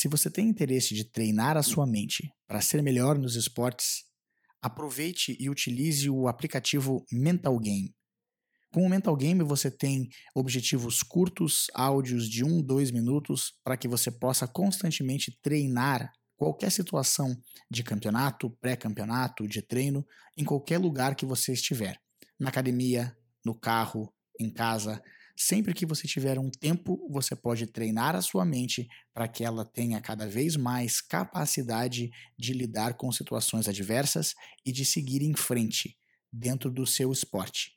Se você tem interesse de treinar a sua mente para ser melhor nos esportes, aproveite e utilize o aplicativo Mental Game. Com o Mental Game você tem objetivos curtos, áudios de 1, 2 minutos, para que você possa constantemente treinar qualquer situação de campeonato, pré-campeonato, de treino, em qualquer lugar que você estiver. Na academia, no carro, em casa, Sempre que você tiver um tempo, você pode treinar a sua mente para que ela tenha cada vez mais capacidade de lidar com situações adversas e de seguir em frente dentro do seu esporte.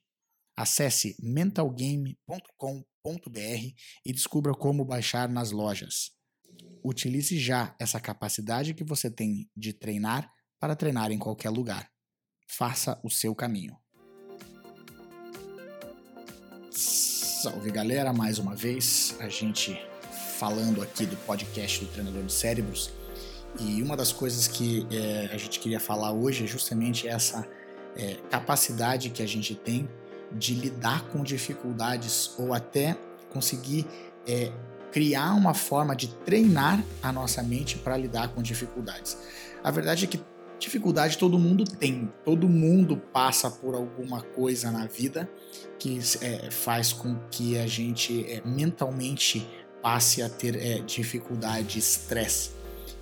Acesse mentalgame.com.br e descubra como baixar nas lojas. Utilize já essa capacidade que você tem de treinar para treinar em qualquer lugar. Faça o seu caminho. Salve galera, mais uma vez a gente falando aqui do podcast do Treinador de Cérebros e uma das coisas que é, a gente queria falar hoje é justamente essa é, capacidade que a gente tem de lidar com dificuldades ou até conseguir é, criar uma forma de treinar a nossa mente para lidar com dificuldades. A verdade é que Dificuldade todo mundo tem, todo mundo passa por alguma coisa na vida que é, faz com que a gente é, mentalmente passe a ter é, dificuldade, estresse.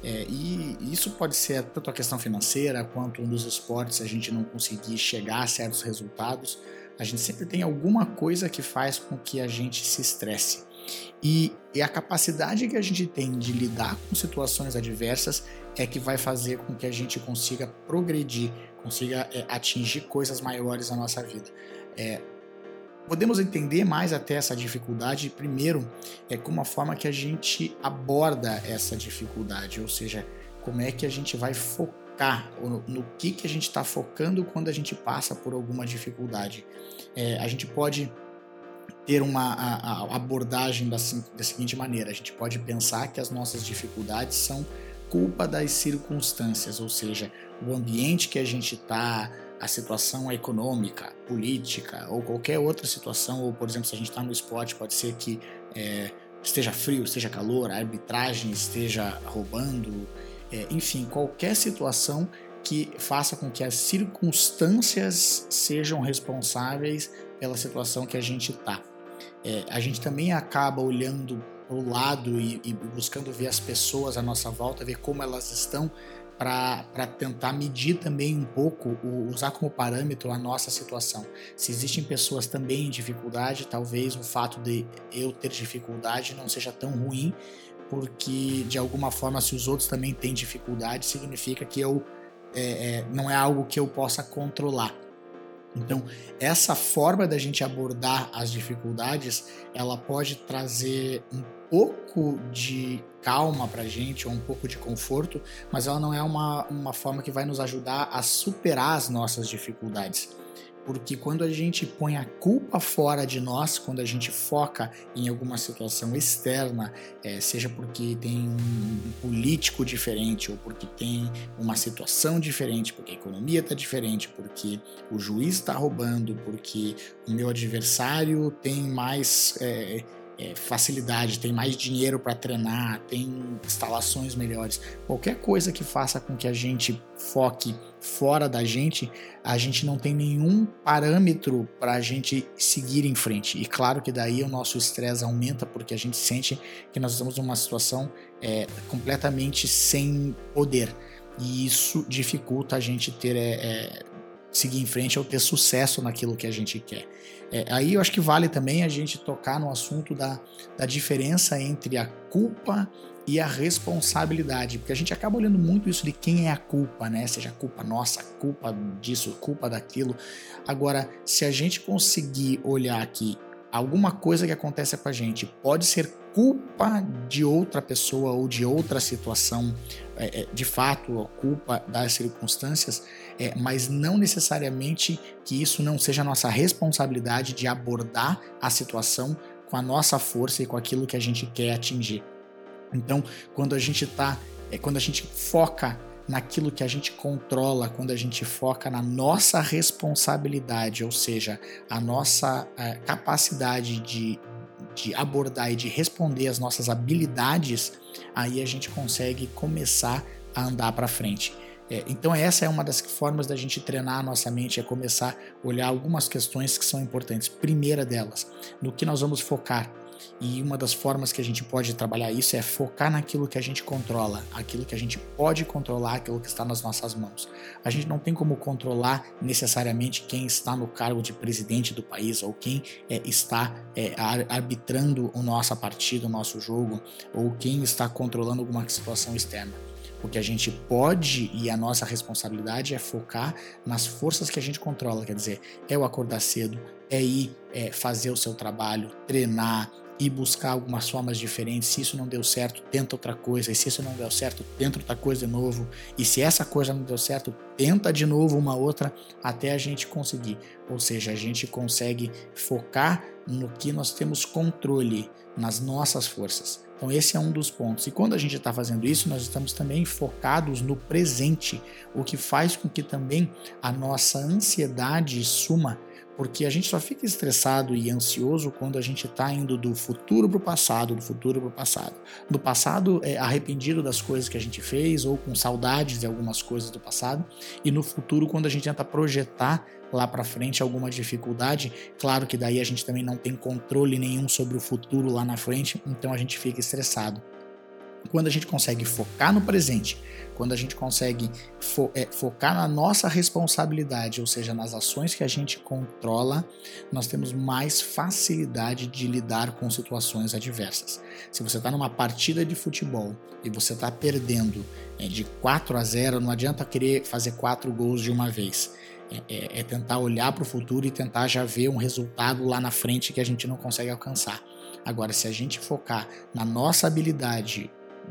É, e isso pode ser tanto a questão financeira quanto nos esportes, a gente não conseguir chegar a certos resultados. A gente sempre tem alguma coisa que faz com que a gente se estresse. E, e, a capacidade que a gente tem de lidar com situações adversas é que vai fazer com que a gente consiga progredir, consiga é, atingir coisas maiores na nossa vida. É, podemos entender mais até essa dificuldade, primeiro, é como a forma que a gente aborda essa dificuldade, ou seja, como é que a gente vai focar, no, no que, que a gente está focando quando a gente passa por alguma dificuldade. É, a gente pode ter uma a, a abordagem da, da seguinte maneira: a gente pode pensar que as nossas dificuldades são culpa das circunstâncias, ou seja, o ambiente que a gente está, a situação econômica, política ou qualquer outra situação, ou por exemplo, se a gente está no esporte, pode ser que é, esteja frio, esteja calor, a arbitragem esteja roubando, é, enfim, qualquer situação que faça com que as circunstâncias sejam responsáveis pela situação que a gente está. É, a gente também acaba olhando para o lado e, e, buscando ver as pessoas à nossa volta, ver como elas estão, para tentar medir também um pouco, usar como parâmetro a nossa situação. Se existem pessoas também em dificuldade, talvez o fato de eu ter dificuldade não seja tão ruim, porque de alguma forma, se os outros também têm dificuldade, significa que eu é, é, não é algo que eu possa controlar. Então, essa forma da gente abordar as dificuldades, ela pode trazer um pouco de calma para a gente, ou um pouco de conforto, mas ela não é uma, uma forma que vai nos ajudar a superar as nossas dificuldades porque quando a gente põe a culpa fora de nós, quando a gente foca em alguma situação externa, é, seja porque tem um político diferente, ou porque tem uma situação diferente, porque a economia está diferente, porque o juiz está roubando, porque o meu adversário tem mais. É, é, facilidade, tem mais dinheiro para treinar, tem instalações melhores. Qualquer coisa que faça com que a gente foque fora da gente, a gente não tem nenhum parâmetro para a gente seguir em frente. E claro que daí o nosso estresse aumenta porque a gente sente que nós estamos numa situação é, completamente sem poder. E isso dificulta a gente ter é, é seguir em frente ou ter sucesso naquilo que a gente quer. É, aí eu acho que vale também a gente tocar no assunto da, da diferença entre a culpa e a responsabilidade, porque a gente acaba olhando muito isso de quem é a culpa, né? Seja culpa nossa, culpa disso, culpa daquilo. Agora, se a gente conseguir olhar aqui alguma coisa que acontece com a gente pode ser culpa de outra pessoa ou de outra situação, é, é, de fato, culpa das circunstâncias, é, mas não necessariamente que isso não seja nossa responsabilidade de abordar a situação com a nossa força e com aquilo que a gente quer atingir. Então, quando a gente tá, é, quando a gente foca naquilo que a gente controla, quando a gente foca na nossa responsabilidade, ou seja, a nossa a capacidade de de abordar e de responder as nossas habilidades, aí a gente consegue começar a andar para frente. É, então essa é uma das formas da gente treinar a nossa mente, é começar a olhar algumas questões que são importantes. Primeira delas, no que nós vamos focar. E uma das formas que a gente pode trabalhar isso é focar naquilo que a gente controla, aquilo que a gente pode controlar, aquilo que está nas nossas mãos. A gente não tem como controlar necessariamente quem está no cargo de presidente do país ou quem é, está é, arbitrando a nossa partida, o nosso jogo, ou quem está controlando alguma situação externa. O que a gente pode e a nossa responsabilidade é focar nas forças que a gente controla, quer dizer, é o acordar cedo, é ir é, fazer o seu trabalho, treinar, e buscar algumas formas diferentes. Se isso não deu certo, tenta outra coisa. E se isso não deu certo, tenta outra coisa de novo. E se essa coisa não deu certo, tenta de novo uma outra até a gente conseguir. Ou seja, a gente consegue focar no que nós temos controle, nas nossas forças. Então, esse é um dos pontos. E quando a gente está fazendo isso, nós estamos também focados no presente, o que faz com que também a nossa ansiedade suma porque a gente só fica estressado e ansioso quando a gente está indo do futuro para o passado, do futuro para o passado. No passado, é, arrependido das coisas que a gente fez ou com saudades de algumas coisas do passado, e no futuro, quando a gente tenta projetar lá para frente alguma dificuldade, claro que daí a gente também não tem controle nenhum sobre o futuro lá na frente, então a gente fica estressado. Quando a gente consegue focar no presente, quando a gente consegue fo é, focar na nossa responsabilidade, ou seja, nas ações que a gente controla, nós temos mais facilidade de lidar com situações adversas. Se você está numa partida de futebol e você está perdendo é, de 4 a 0, não adianta querer fazer quatro gols de uma vez. É, é, é tentar olhar para o futuro e tentar já ver um resultado lá na frente que a gente não consegue alcançar. Agora, se a gente focar na nossa habilidade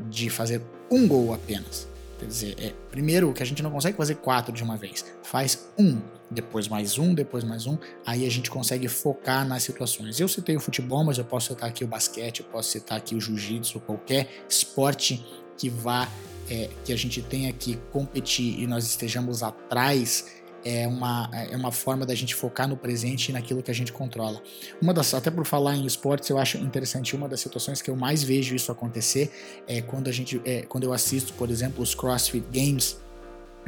de fazer um gol apenas. Quer dizer, é, primeiro que a gente não consegue fazer quatro de uma vez, faz um, depois mais um, depois mais um, aí a gente consegue focar nas situações. Eu citei o futebol, mas eu posso citar aqui o basquete, eu posso citar aqui o jiu-jitsu, qualquer esporte que vá, é, que a gente tenha que competir e nós estejamos atrás é uma, é uma forma da gente focar no presente e naquilo que a gente controla. Uma das, até por falar em esportes, eu acho interessante uma das situações que eu mais vejo isso acontecer é quando a gente, é, quando eu assisto, por exemplo, os CrossFit Games,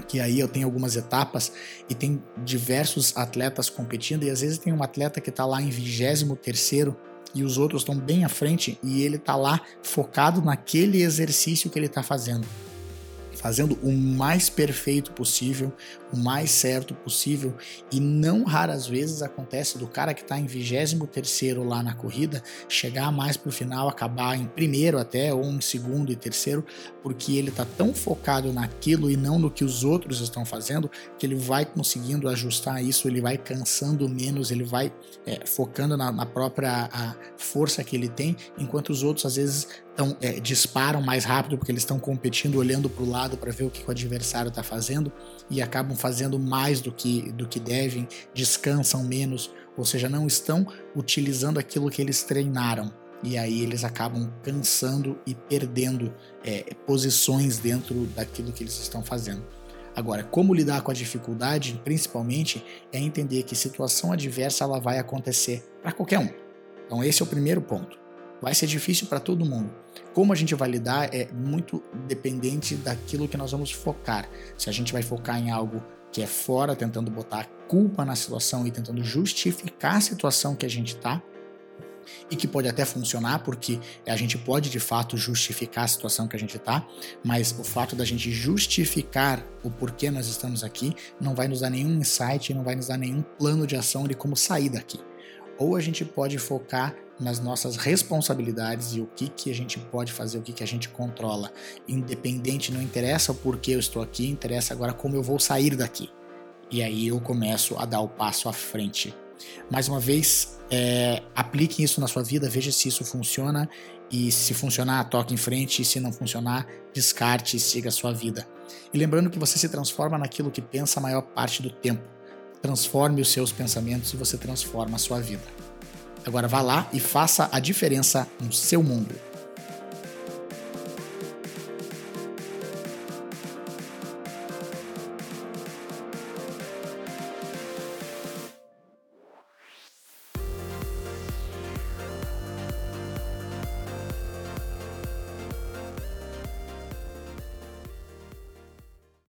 que aí eu tenho algumas etapas e tem diversos atletas competindo e às vezes tem um atleta que está lá em 23 terceiro e os outros estão bem à frente e ele está lá focado naquele exercício que ele está fazendo fazendo o mais perfeito possível, o mais certo possível, e não raras vezes acontece do cara que está em 23 lá na corrida chegar mais para o final, acabar em primeiro até, ou em segundo e terceiro, porque ele está tão focado naquilo e não no que os outros estão fazendo, que ele vai conseguindo ajustar isso, ele vai cansando menos, ele vai é, focando na, na própria força que ele tem, enquanto os outros às vezes tão, é, disparam mais rápido porque eles estão competindo, olhando para o lado para ver o que o adversário está fazendo e acabam fazendo mais do que, do que devem, descansam menos, ou seja, não estão utilizando aquilo que eles treinaram. E aí eles acabam cansando e perdendo é, posições dentro daquilo que eles estão fazendo. Agora, como lidar com a dificuldade, principalmente, é entender que situação adversa ela vai acontecer para qualquer um. Então esse é o primeiro ponto vai ser difícil para todo mundo. Como a gente vai lidar é muito dependente daquilo que nós vamos focar. Se a gente vai focar em algo que é fora, tentando botar culpa na situação e tentando justificar a situação que a gente está, e que pode até funcionar, porque a gente pode de fato justificar a situação que a gente está, mas o fato da gente justificar o porquê nós estamos aqui não vai nos dar nenhum insight, não vai nos dar nenhum plano de ação de como sair daqui. Ou a gente pode focar nas nossas responsabilidades e o que, que a gente pode fazer, o que, que a gente controla. Independente, não interessa o porquê eu estou aqui, interessa agora como eu vou sair daqui. E aí eu começo a dar o passo à frente. Mais uma vez, é, aplique isso na sua vida, veja se isso funciona e se funcionar, toque em frente, e se não funcionar, descarte e siga a sua vida. E lembrando que você se transforma naquilo que pensa a maior parte do tempo. Transforme os seus pensamentos e você transforma a sua vida. Agora vá lá e faça a diferença no seu mundo.